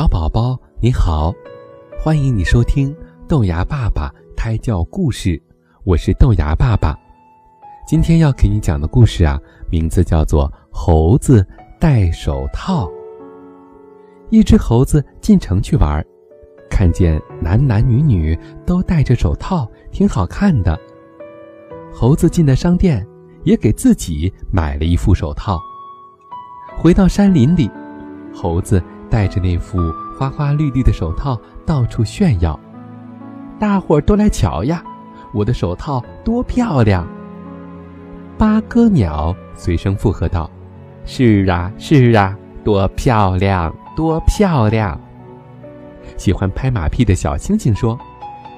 小宝宝你好，欢迎你收听豆芽爸爸胎教故事，我是豆芽爸爸。今天要给你讲的故事啊，名字叫做《猴子戴手套》。一只猴子进城去玩，看见男男女女都戴着手套，挺好看的。猴子进了商店，也给自己买了一副手套。回到山林里，猴子戴着那副花花绿绿的手套到处炫耀，大伙儿都来瞧呀！我的手套多漂亮！八哥鸟随声附和道：“是啊，是啊，多漂亮，多漂亮！”喜欢拍马屁的小星星说：“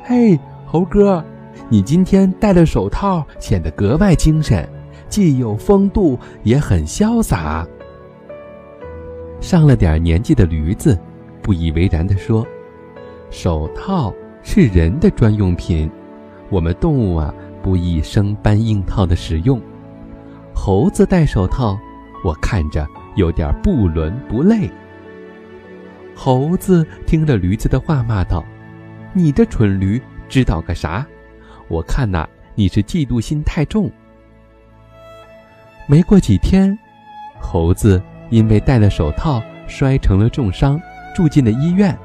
嘿，猴哥，你今天戴了手套，显得格外精神，既有风度，也很潇洒。”上了点年纪的驴子，不以为然地说：“手套是人的专用品，我们动物啊，不宜生搬硬套的使用。猴子戴手套，我看着有点不伦不类。”猴子听了驴子的话，骂道：“你这蠢驴，知道个啥？我看呐，你是嫉妒心太重。”没过几天，猴子。因为戴了手套，摔成了重伤，住进了医院。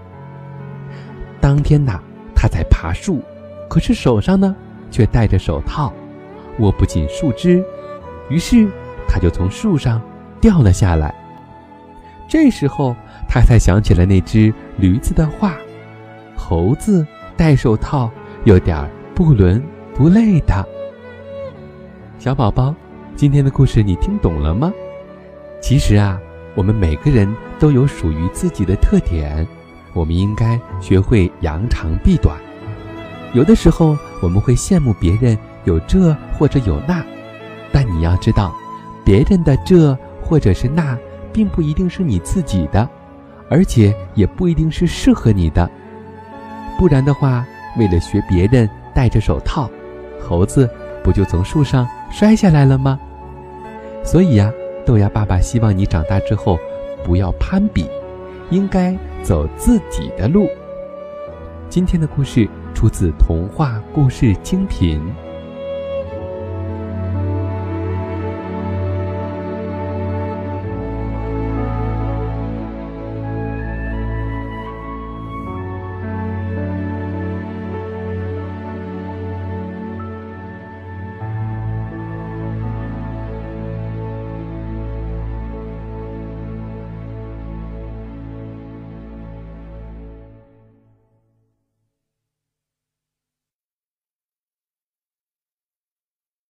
当天呐，他在爬树，可是手上呢，却戴着手套，握不紧树枝，于是他就从树上掉了下来。这时候，他才想起了那只驴子的话：“猴子戴手套有点不伦不类的。”小宝宝，今天的故事你听懂了吗？其实啊，我们每个人都有属于自己的特点，我们应该学会扬长避短。有的时候我们会羡慕别人有这或者有那，但你要知道，别人的这或者是那，并不一定是你自己的，而且也不一定是适合你的。不然的话，为了学别人戴着手套，猴子不就从树上摔下来了吗？所以呀。豆芽爸爸希望你长大之后，不要攀比，应该走自己的路。今天的故事出自童话故事精品。